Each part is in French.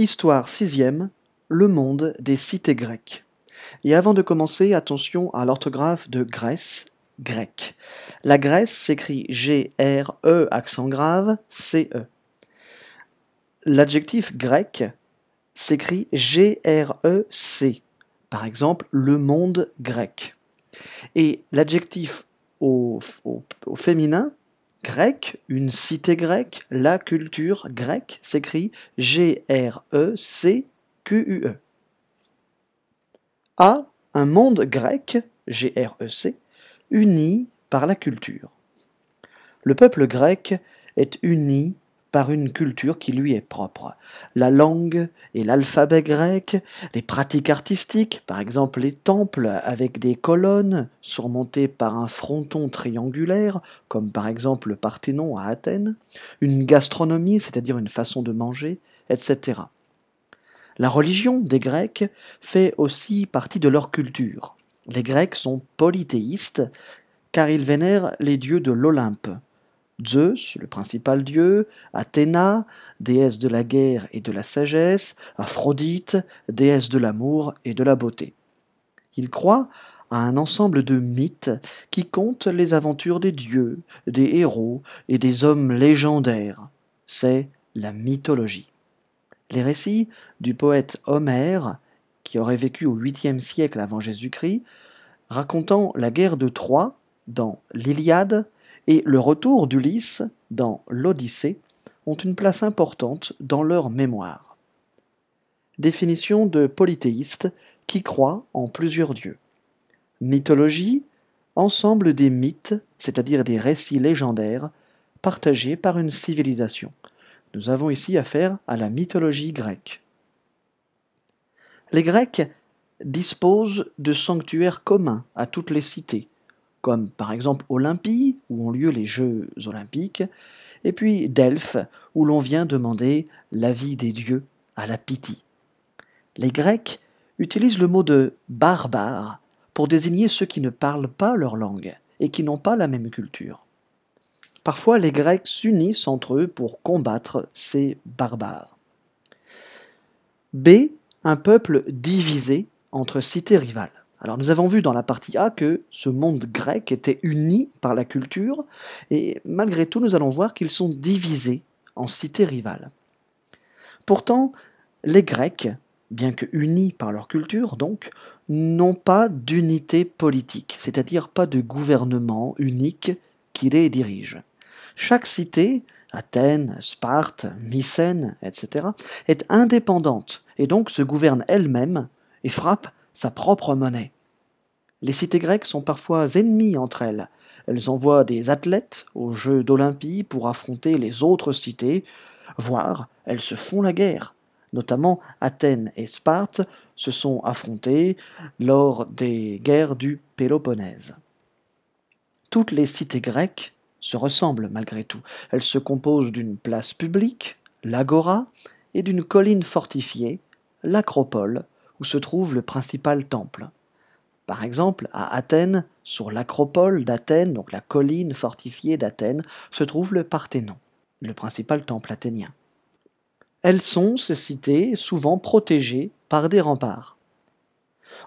Histoire sixième, le monde des cités grecques. Et avant de commencer, attention à l'orthographe de Grèce, grec. La Grèce s'écrit G-R-E accent grave C-E. L'adjectif grec s'écrit G-R-E-C. Par exemple, le monde grec. Et l'adjectif au féminin grec, une cité grecque, la culture grecque s'écrit G-R-E-C-Q-U-E. A, un monde grec, G-R-E-C, uni par la culture. Le peuple grec est uni par une culture qui lui est propre. La langue et l'alphabet grec, les pratiques artistiques, par exemple les temples avec des colonnes surmontées par un fronton triangulaire, comme par exemple le Parthénon à Athènes, une gastronomie, c'est-à-dire une façon de manger, etc. La religion des Grecs fait aussi partie de leur culture. Les Grecs sont polythéistes car ils vénèrent les dieux de l'Olympe, Zeus, le principal dieu, Athéna, déesse de la guerre et de la sagesse, Aphrodite, déesse de l'amour et de la beauté. Ils croient à un ensemble de mythes qui comptent les aventures des dieux, des héros et des hommes légendaires. C'est la mythologie. Les récits du poète Homère, qui aurait vécu au 8e siècle avant Jésus-Christ, racontant la guerre de Troie dans l'Iliade, et le retour d'Ulysse dans l'Odyssée ont une place importante dans leur mémoire. Définition de polythéiste qui croit en plusieurs dieux. Mythologie, ensemble des mythes, c'est-à-dire des récits légendaires, partagés par une civilisation. Nous avons ici affaire à la mythologie grecque. Les Grecs disposent de sanctuaires communs à toutes les cités, comme par exemple Olympie, où ont lieu les Jeux olympiques, et puis Delphes, où l'on vient demander l'avis des dieux à la Pythie. Les Grecs utilisent le mot de barbare pour désigner ceux qui ne parlent pas leur langue et qui n'ont pas la même culture. Parfois, les Grecs s'unissent entre eux pour combattre ces barbares. B. Un peuple divisé entre cités rivales. Alors nous avons vu dans la partie A que ce monde grec était uni par la culture, et malgré tout nous allons voir qu'ils sont divisés en cités rivales. Pourtant, les Grecs, bien que unis par leur culture donc, n'ont pas d'unité politique, c'est-à-dire pas de gouvernement unique qui les dirige. Chaque cité, Athènes, Sparte, Mycène, etc., est indépendante et donc se gouverne elle-même et frappe sa propre monnaie. Les cités grecques sont parfois ennemies entre elles. Elles envoient des athlètes aux Jeux d'Olympie pour affronter les autres cités, voire elles se font la guerre. Notamment Athènes et Sparte se sont affrontées lors des guerres du Péloponnèse. Toutes les cités grecques se ressemblent malgré tout. Elles se composent d'une place publique, l'agora, et d'une colline fortifiée, l'acropole, où se trouve le principal temple. Par exemple, à Athènes, sur l'acropole d'Athènes, donc la colline fortifiée d'Athènes, se trouve le Parthénon, le principal temple athénien. Elles sont, ces cités, souvent protégées par des remparts.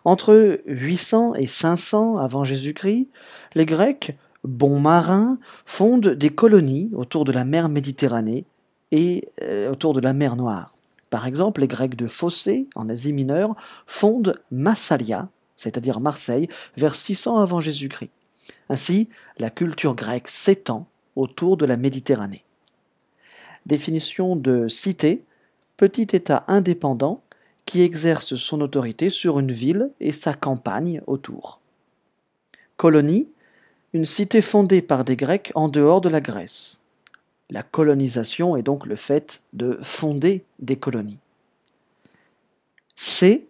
Entre 800 et 500 avant Jésus-Christ, les Grecs, bons marins, fondent des colonies autour de la mer Méditerranée et euh, autour de la mer Noire. Par exemple, les Grecs de Phocée, en Asie mineure, fondent Massalia, c'est-à-dire Marseille, vers 600 avant Jésus-Christ. Ainsi, la culture grecque s'étend autour de la Méditerranée. Définition de cité, petit État indépendant qui exerce son autorité sur une ville et sa campagne autour. Colonie, une cité fondée par des Grecs en dehors de la Grèce. La colonisation est donc le fait de fonder des colonies. C.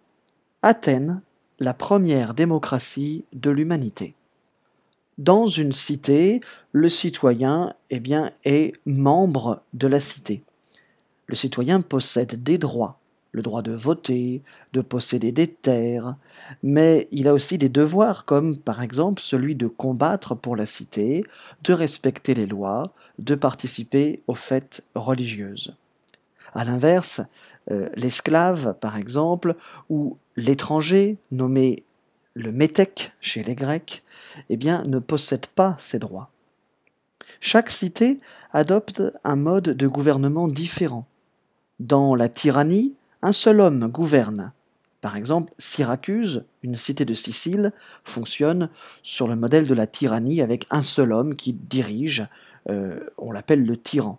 Athènes, la première démocratie de l'humanité. Dans une cité, le citoyen eh bien, est membre de la cité. Le citoyen possède des droits, le droit de voter, de posséder des terres, mais il a aussi des devoirs comme par exemple celui de combattre pour la cité, de respecter les lois, de participer aux fêtes religieuses. À l'inverse, euh, l'esclave, par exemple, ou l'étranger, nommé le métèque chez les Grecs, eh bien, ne possède pas ces droits. Chaque cité adopte un mode de gouvernement différent. Dans la tyrannie, un seul homme gouverne. Par exemple, Syracuse, une cité de Sicile, fonctionne sur le modèle de la tyrannie avec un seul homme qui dirige, euh, on l'appelle le tyran.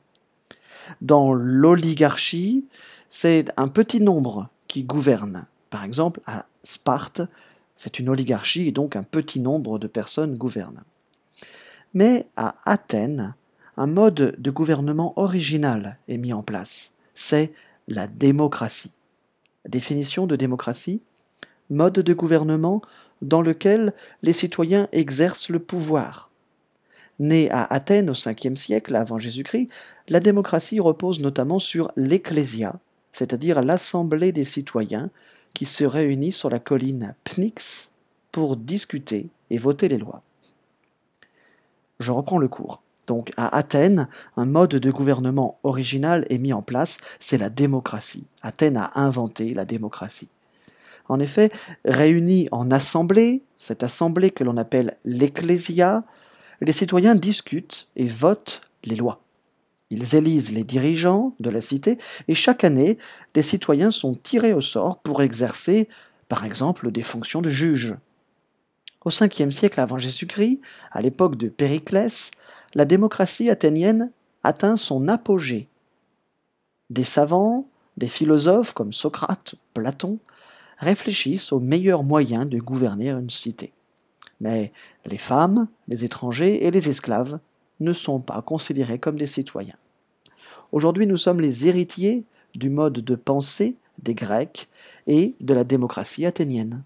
Dans l'oligarchie, c'est un petit nombre qui gouverne. Par exemple, à Sparte, c'est une oligarchie et donc un petit nombre de personnes gouvernent. Mais à Athènes, un mode de gouvernement original est mis en place. C'est la démocratie. Définition de démocratie Mode de gouvernement dans lequel les citoyens exercent le pouvoir. Né à Athènes au 5e siècle avant Jésus-Christ, la démocratie repose notamment sur l'ecclésia, c'est-à-dire l'assemblée des citoyens qui se réunit sur la colline Pnyx pour discuter et voter les lois. Je reprends le cours. Donc à Athènes, un mode de gouvernement original est mis en place, c'est la démocratie. Athènes a inventé la démocratie. En effet, réunis en assemblée, cette assemblée que l'on appelle l'ecclésia, les citoyens discutent et votent les lois. Ils élisent les dirigeants de la cité et chaque année, des citoyens sont tirés au sort pour exercer, par exemple, des fonctions de juge. Au 5e siècle avant Jésus-Christ, à l'époque de Périclès, la démocratie athénienne atteint son apogée. Des savants, des philosophes comme Socrate, Platon, réfléchissent aux meilleurs moyens de gouverner une cité. Mais les femmes, les étrangers et les esclaves ne sont pas considérés comme des citoyens. Aujourd'hui, nous sommes les héritiers du mode de pensée des Grecs et de la démocratie athénienne.